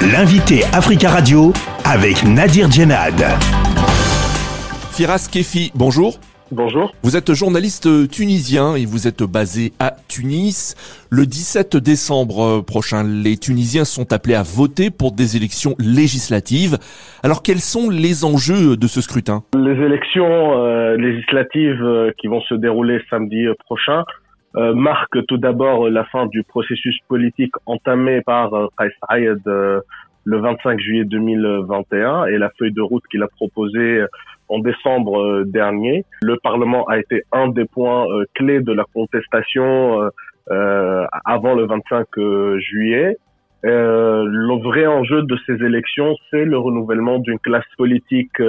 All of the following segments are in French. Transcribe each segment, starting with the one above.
L'invité Africa Radio avec Nadir Djenad. Firas Kefi, bonjour. Bonjour. Vous êtes journaliste tunisien et vous êtes basé à Tunis. Le 17 décembre prochain, les Tunisiens sont appelés à voter pour des élections législatives. Alors quels sont les enjeux de ce scrutin? Les élections euh, législatives euh, qui vont se dérouler samedi prochain euh, marquent tout d'abord la fin du processus politique entamé par Kais Saïd le 25 juillet 2021 et la feuille de route qu'il a proposée en décembre euh, dernier. Le Parlement a été un des points euh, clés de la contestation euh, avant le 25 juillet. le vrai enjeu de ces élections, c'est le renouvellement d'une classe politique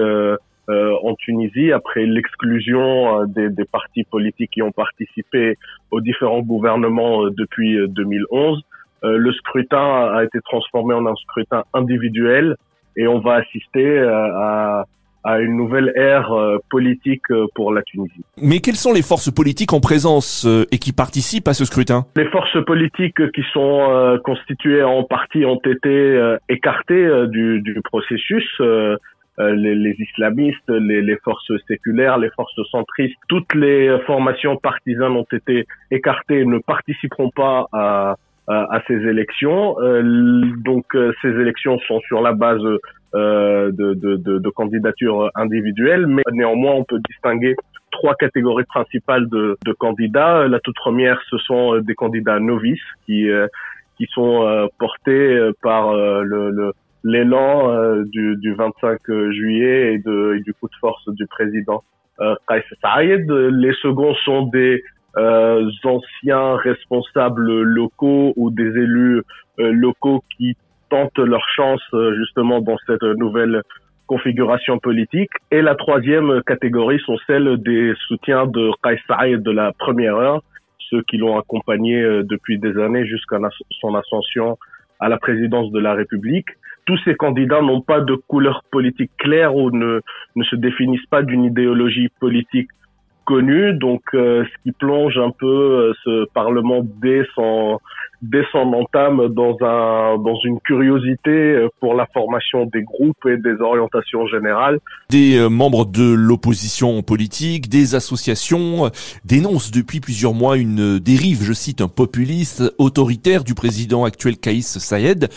en Tunisie après l'exclusion des, des, partis politiques qui ont participé aux différents gouvernements depuis 2011. le scrutin a été transformé en un scrutin individuel et on va assister à, à une nouvelle ère euh, politique euh, pour la Tunisie. Mais quelles sont les forces politiques en présence euh, et qui participent à ce scrutin? Les forces politiques qui sont constituées en partie ont été écartées du, du processus. Les, les, islamistes, les, les, forces séculaires, les forces centristes, toutes les formations partisanes ont été écartées ne participeront pas à, à ces élections. donc ces élections sont sur la base euh, de, de, de, de, candidatures individuelles, mais néanmoins on peut distinguer trois catégories principales de, de, candidats. La toute première, ce sont euh, des candidats novices qui euh, qui sont euh, portés par le l'élan du, du 25 juillet et, de, et du coup de force du président Kais Saïd. Les seconds sont des anciens responsables locaux ou des élus locaux qui tentent leur chance euh, justement dans cette nouvelle configuration politique. Et la troisième catégorie sont celles des soutiens de Kais de la première heure, ceux qui l'ont accompagné euh, depuis des années jusqu'à son ascension à la présidence de la République. Tous ces candidats n'ont pas de couleur politique claire ou ne, ne se définissent pas d'une idéologie politique connu, donc euh, ce qui plonge un peu euh, ce Parlement dès son, entame dans, un, dans une curiosité euh, pour la formation des groupes et des orientations générales. Des membres de l'opposition politique, des associations dénoncent depuis plusieurs mois une dérive, je cite, un populiste autoritaire du président actuel Kaïs Saïed.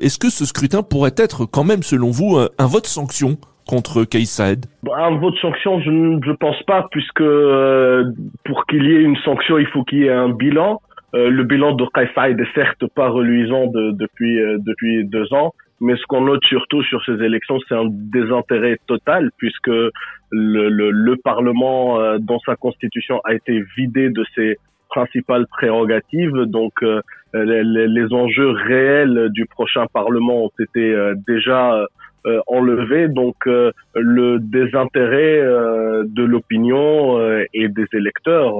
Est-ce que ce scrutin pourrait être quand même, selon vous, un vote sanction contre Saed Un vote sanction, je ne pense pas, puisque euh, pour qu'il y ait une sanction, il faut qu'il y ait un bilan. Euh, le bilan de Saed est certes pas reluisant depuis euh, depuis deux ans, mais ce qu'on note surtout sur ces élections, c'est un désintérêt total, puisque le, le Parlement, dans sa constitution, a été vidé de ses principales prérogatives. Donc, les, les, enjeux réels du prochain Parlement ont été déjà euh, enlevé donc euh, le désintérêt euh, de l'opinion et des électeurs.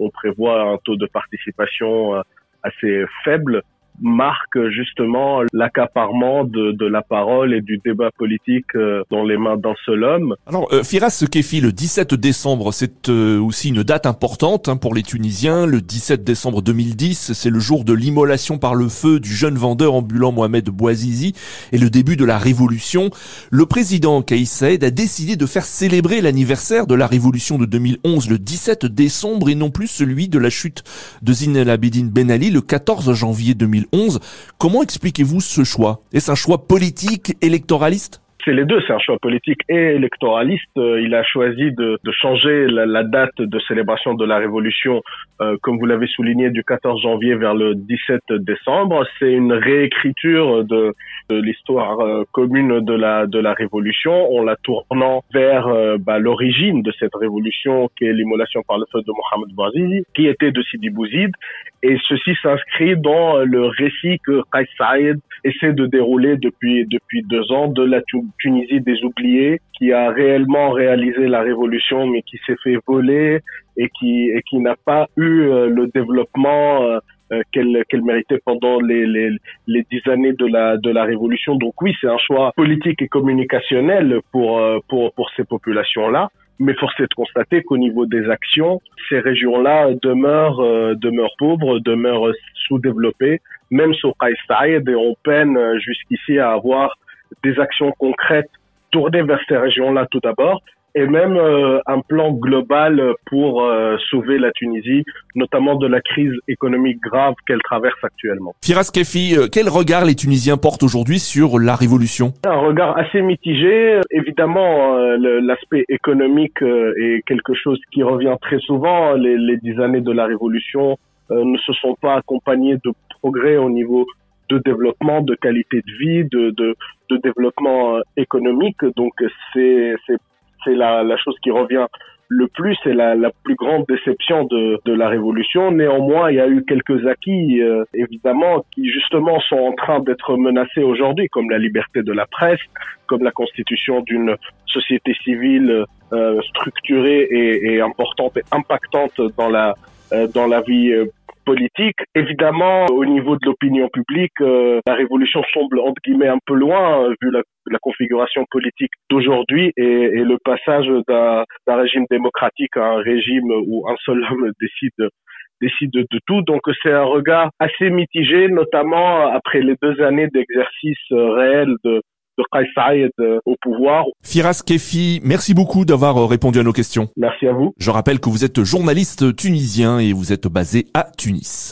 on prévoit un taux de participation assez faible marque justement l'accaparement de, de, la parole et du débat politique euh, dans les mains d'un seul homme. Alors, euh, Firas Kefi, le 17 décembre, c'est euh, aussi une date importante hein, pour les Tunisiens. Le 17 décembre 2010, c'est le jour de l'immolation par le feu du jeune vendeur ambulant Mohamed Bouazizi et le début de la révolution. Le président Kaïs Saïd a décidé de faire célébrer l'anniversaire de la révolution de 2011 le 17 décembre et non plus celui de la chute de Zine El Abidine Ben Ali le 14 janvier 2011. Comment expliquez-vous ce choix? Est-ce un choix politique, électoraliste? C'est les deux, c'est un choix politique et électoraliste. Euh, il a choisi de, changer la, date de célébration de la Révolution, euh, comme vous l'avez souligné, du 14 janvier vers le 17 décembre. C'est une réécriture de, l'histoire euh, commune de la de la Révolution, en la tournant vers bah, l'origine de cette révolution, qui est l'immolation par le feu de Mohamed Bouazizi, qui était de Sidi Bouzid, et ceci s'inscrit dans le récit que Qais Saïd essaie de dérouler depuis depuis deux ans de la Tunisie des oubliés, qui a réellement réalisé la révolution, mais qui s'est fait voler et qui et qui n'a pas eu euh, le développement euh, euh, qu'elle qu'elle méritait pendant les, les les dix années de la de la révolution. Donc oui, c'est un choix politique et communicationnel pour pour pour ces populations là. mais force est de constater qu'au niveau des actions, ces régions-là demeurent, demeurent pauvres, demeurent sous-développées, même sur Saïd, et on peine jusqu'ici à avoir des actions concrètes tournées vers ces régions-là tout d'abord, et même euh, un plan global pour euh, sauver la Tunisie, notamment de la crise économique grave qu'elle traverse actuellement. Firas Kefi, euh, quel regard les Tunisiens portent aujourd'hui sur la révolution? Un regard assez mitigé. Évidemment, l'aspect économique est quelque chose qui revient très souvent. Les, les dix années de la révolution ne se sont pas accompagnées de progrès au niveau de développement, de qualité de vie, de, de, développement économique. Donc c'est la, la, chose qui revient le plus, c'est la, plus grande déception de, de, la révolution. Néanmoins, il y a eu quelques acquis, euh, évidemment, qui justement sont en train d'être menacés aujourd'hui, comme la liberté de la presse, comme la constitution d'une société civile euh, structurée et, importante et impactante dans la euh, dans la vie euh, politique. Évidemment, au niveau de l'opinion publique, euh, la révolution semble entre guillemets un peu loin vu la, la, configuration politique d'aujourd'hui et, et, le passage d'un régime démocratique à un régime où un seul homme décide décide de tout. Donc c'est un regard assez mitigé, notamment après les deux années d'exercice réel de, de euh, au pouvoir. Firas Kefi, merci beaucoup d'avoir euh, répondu à nos questions. Merci à vous. Je rappelle que vous êtes journaliste tunisien et vous êtes basé à Tunis.